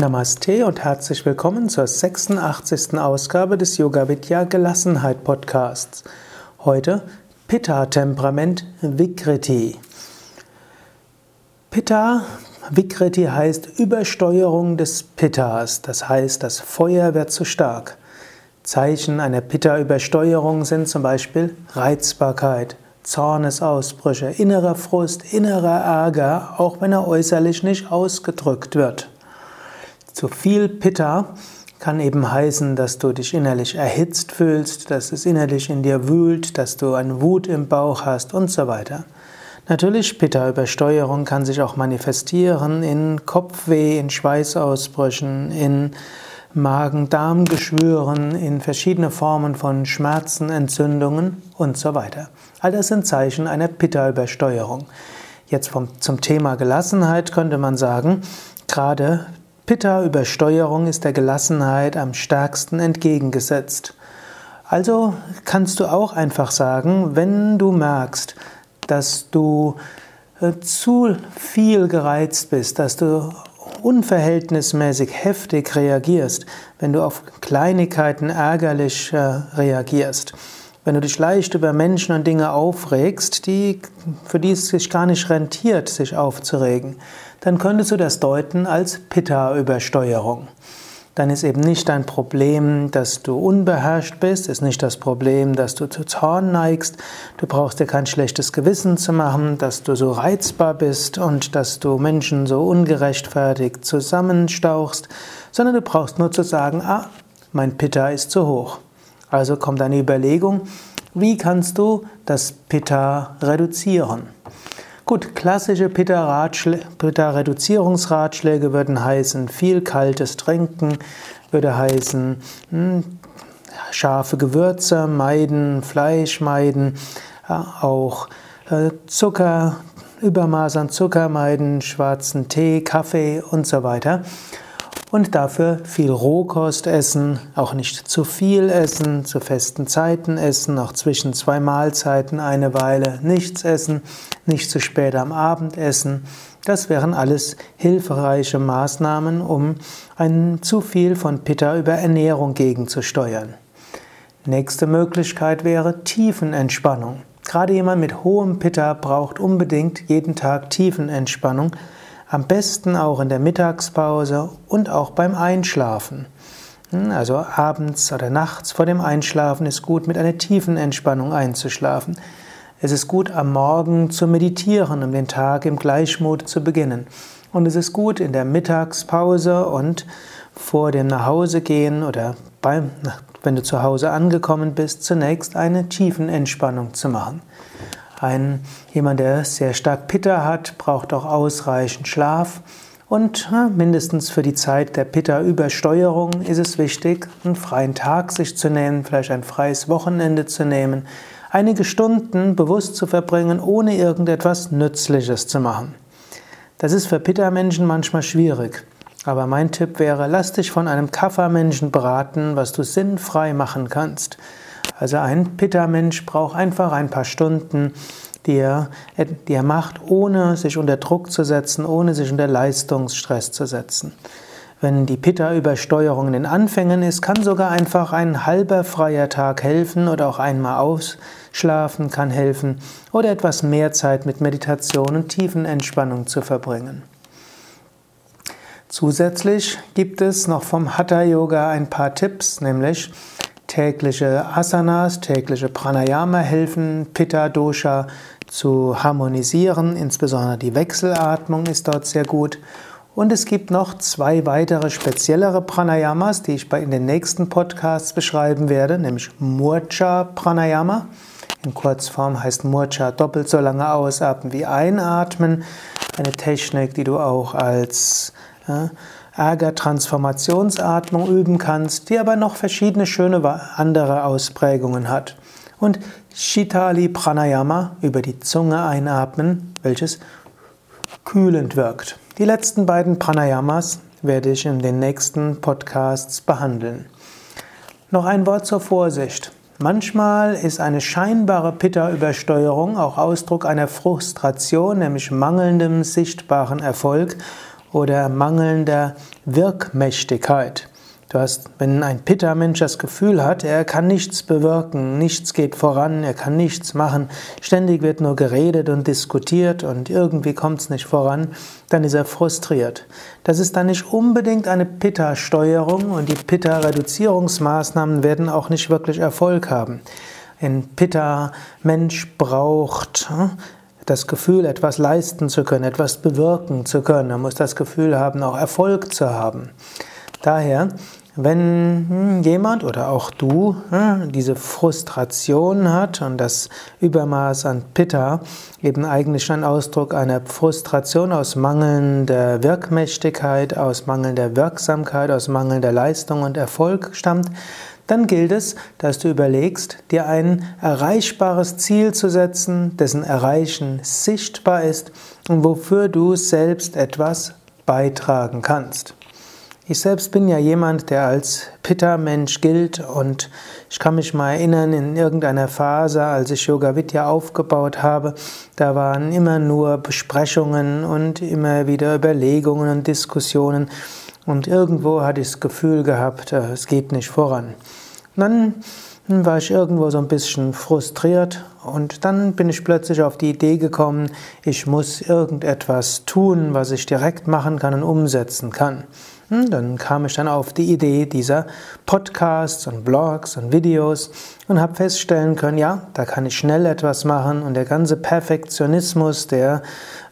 Namaste und herzlich willkommen zur 86. Ausgabe des Yoga Vidya Gelassenheit Podcasts. Heute Pitta Temperament Vikriti. Pitta Vikriti heißt Übersteuerung des Pittas, das heißt, das Feuer wird zu stark. Zeichen einer Pitta-Übersteuerung sind zum Beispiel Reizbarkeit, Zornesausbrüche, innerer Frust, innerer Ärger, auch wenn er äußerlich nicht ausgedrückt wird. Zu viel Pitta kann eben heißen, dass du dich innerlich erhitzt fühlst, dass es innerlich in dir wühlt, dass du eine Wut im Bauch hast und so weiter. Natürlich, Pitta-Übersteuerung kann sich auch manifestieren in Kopfweh, in Schweißausbrüchen, in Magen-Darm-Geschwüren, in verschiedene Formen von Schmerzen, Entzündungen und so weiter. All das sind Zeichen einer Pitta-Übersteuerung. Jetzt vom, zum Thema Gelassenheit könnte man sagen, gerade Pitta-Übersteuerung ist der Gelassenheit am stärksten entgegengesetzt. Also kannst du auch einfach sagen, wenn du merkst, dass du äh, zu viel gereizt bist, dass du unverhältnismäßig heftig reagierst, wenn du auf Kleinigkeiten ärgerlich äh, reagierst, wenn du dich leicht über Menschen und Dinge aufregst, die, für die es sich gar nicht rentiert, sich aufzuregen, dann könntest du das deuten als Pitta-Übersteuerung. Dann ist eben nicht dein Problem, dass du unbeherrscht bist, ist nicht das Problem, dass du zu Zorn neigst. Du brauchst dir kein schlechtes Gewissen zu machen, dass du so reizbar bist und dass du Menschen so ungerechtfertigt zusammenstauchst, sondern du brauchst nur zu sagen, ah, mein Pitta ist zu hoch. Also kommt eine Überlegung, wie kannst du das Pitta reduzieren? Gut, klassische Pitta-Reduzierungsratschläge würden heißen, viel kaltes Trinken, würde heißen, hm, scharfe Gewürze meiden, Fleisch meiden, auch äh, Zucker, Übermaß an Zucker meiden, schwarzen Tee, Kaffee und so weiter und dafür viel Rohkost essen, auch nicht zu viel essen, zu festen Zeiten essen, auch zwischen zwei Mahlzeiten eine Weile nichts essen, nicht zu spät am Abend essen. Das wären alles hilfreiche Maßnahmen, um ein zu viel von Pitta über Ernährung gegenzusteuern. Nächste Möglichkeit wäre Tiefenentspannung. Gerade jemand mit hohem Pitta braucht unbedingt jeden Tag Tiefenentspannung am besten auch in der Mittagspause und auch beim Einschlafen. Hm, also abends oder nachts vor dem Einschlafen ist gut, mit einer tiefen Entspannung einzuschlafen. Es ist gut, am Morgen zu meditieren, um den Tag im Gleichmut zu beginnen. Und es ist gut, in der Mittagspause und vor dem Nachhausegehen oder beim, wenn du zu Hause angekommen bist, zunächst eine tiefen Entspannung zu machen. Ein, jemand, der sehr stark Pitta hat, braucht auch ausreichend Schlaf. Und mindestens für die Zeit der Pitta-Übersteuerung ist es wichtig, einen freien Tag sich zu nehmen, vielleicht ein freies Wochenende zu nehmen, einige Stunden bewusst zu verbringen, ohne irgendetwas Nützliches zu machen. Das ist für Pitta-Menschen manchmal schwierig. Aber mein Tipp wäre, lass dich von einem Kapha-Menschen beraten, was du sinnfrei machen kannst. Also ein Pitta-Mensch braucht einfach ein paar Stunden, die er, die er macht, ohne sich unter Druck zu setzen, ohne sich unter Leistungsstress zu setzen. Wenn die Pitta-Übersteuerung in den Anfängen ist, kann sogar einfach ein halber freier Tag helfen oder auch einmal ausschlafen kann helfen oder etwas mehr Zeit mit Meditation und tiefen Entspannung zu verbringen. Zusätzlich gibt es noch vom Hatha Yoga ein paar Tipps, nämlich Tägliche Asanas, tägliche Pranayama helfen, Pitta Dosha zu harmonisieren, insbesondere die Wechselatmung ist dort sehr gut. Und es gibt noch zwei weitere speziellere Pranayamas, die ich in den nächsten Podcasts beschreiben werde, nämlich Murcha Pranayama. In Kurzform heißt Murcha doppelt so lange ausatmen wie einatmen. Eine Technik, die du auch als ja, Ärger-Transformationsatmung üben kannst, die aber noch verschiedene schöne andere Ausprägungen hat. Und Shitali Pranayama über die Zunge einatmen, welches kühlend wirkt. Die letzten beiden Pranayamas werde ich in den nächsten Podcasts behandeln. Noch ein Wort zur Vorsicht. Manchmal ist eine scheinbare Pitta-Übersteuerung auch Ausdruck einer Frustration, nämlich mangelndem sichtbaren Erfolg oder mangelnder Wirkmächtigkeit. Du hast, wenn ein Pitta-Mensch das Gefühl hat, er kann nichts bewirken, nichts geht voran, er kann nichts machen, ständig wird nur geredet und diskutiert und irgendwie kommt es nicht voran, dann ist er frustriert. Das ist dann nicht unbedingt eine Pitta-Steuerung und die Pitta-Reduzierungsmaßnahmen werden auch nicht wirklich Erfolg haben. Ein Pitta-Mensch braucht hm, das Gefühl, etwas leisten zu können, etwas bewirken zu können. Er muss das Gefühl haben, auch Erfolg zu haben. Daher, wenn hm, jemand oder auch du hm, diese Frustration hat und das Übermaß an Pitta eben eigentlich ein Ausdruck einer Frustration aus mangelnder Wirkmächtigkeit, aus mangelnder Wirksamkeit, aus mangelnder Leistung und Erfolg stammt, dann gilt es, dass du überlegst, dir ein erreichbares Ziel zu setzen, dessen Erreichen sichtbar ist und wofür du selbst etwas beitragen kannst. Ich selbst bin ja jemand, der als Pitta-Mensch gilt und ich kann mich mal erinnern, in irgendeiner Phase, als ich Yoga Vidya aufgebaut habe, da waren immer nur Besprechungen und immer wieder Überlegungen und Diskussionen und irgendwo hatte ich das Gefühl gehabt, äh, es geht nicht voran. Dann war ich irgendwo so ein bisschen frustriert und dann bin ich plötzlich auf die Idee gekommen, ich muss irgendetwas tun, was ich direkt machen kann und umsetzen kann. Dann kam ich dann auf die Idee dieser Podcasts und Blogs und Videos und habe feststellen können, ja, da kann ich schnell etwas machen und der ganze Perfektionismus der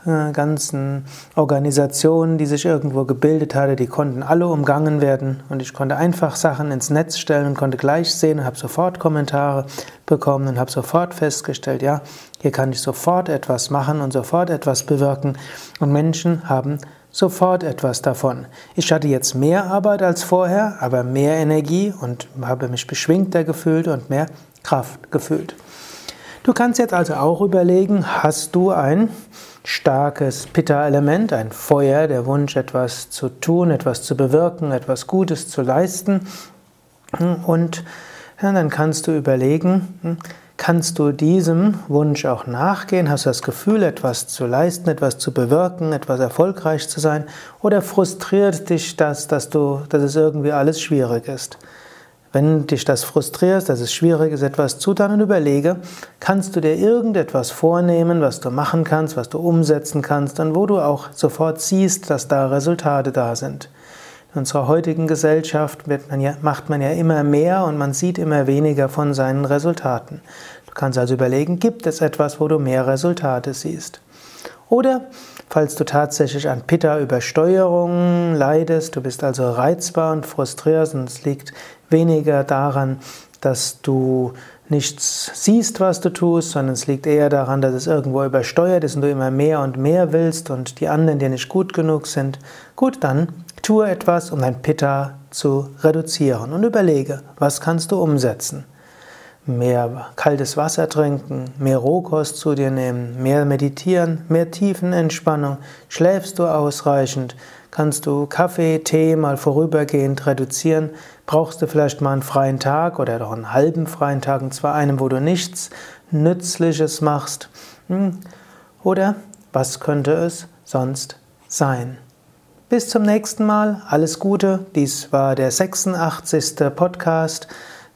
äh, ganzen Organisationen, die sich irgendwo gebildet hatte, die konnten alle umgangen werden und ich konnte einfach Sachen ins Netz stellen und konnte gleich sehen und habe sofort Kommentare bekommen und habe sofort festgestellt, ja, hier kann ich sofort etwas machen und sofort etwas bewirken und Menschen haben sofort etwas davon. Ich hatte jetzt mehr Arbeit als vorher, aber mehr Energie und habe mich beschwingter gefühlt und mehr Kraft gefühlt. Du kannst jetzt also auch überlegen, hast du ein starkes Pitta-Element, ein Feuer, der Wunsch, etwas zu tun, etwas zu bewirken, etwas Gutes zu leisten. Und dann kannst du überlegen, Kannst du diesem Wunsch auch nachgehen? Hast du das Gefühl, etwas zu leisten, etwas zu bewirken, etwas erfolgreich zu sein? Oder frustriert dich das, dass, du, dass es irgendwie alles schwierig ist? Wenn dich das frustriert, dass es schwierig ist, etwas zu tun, dann überlege, kannst du dir irgendetwas vornehmen, was du machen kannst, was du umsetzen kannst und wo du auch sofort siehst, dass da Resultate da sind. In unserer heutigen Gesellschaft man ja, macht man ja immer mehr und man sieht immer weniger von seinen Resultaten. Du kannst also überlegen, gibt es etwas, wo du mehr Resultate siehst? Oder falls du tatsächlich an Pitta-Übersteuerung leidest, du bist also reizbar und frustriert und es liegt weniger daran, dass du nichts siehst, was du tust, sondern es liegt eher daran, dass es irgendwo übersteuert ist und du immer mehr und mehr willst und die anderen dir nicht gut genug sind. Gut, dann Tue etwas, um dein Pitta zu reduzieren und überlege, was kannst du umsetzen. Mehr kaltes Wasser trinken, mehr Rohkost zu dir nehmen, mehr meditieren, mehr Tiefenentspannung. Schläfst du ausreichend? Kannst du Kaffee, Tee mal vorübergehend reduzieren? Brauchst du vielleicht mal einen freien Tag oder doch einen halben freien Tag, und zwar einen, wo du nichts Nützliches machst? Hm? Oder was könnte es sonst sein? Bis zum nächsten Mal. Alles Gute. Dies war der 86. Podcast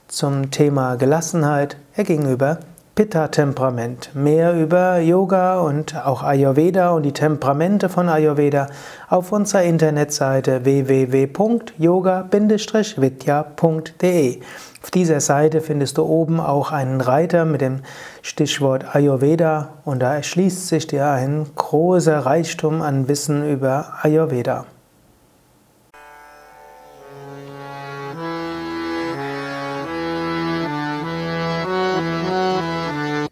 zum Thema Gelassenheit gegenüber Pitta-Temperament. Mehr über Yoga und auch Ayurveda und die Temperamente von Ayurveda auf unserer Internetseite www.yoga-vidya.de. Auf dieser Seite findest du oben auch einen Reiter mit dem Stichwort Ayurveda und da erschließt sich dir ein großer Reichtum an Wissen über Ayurveda.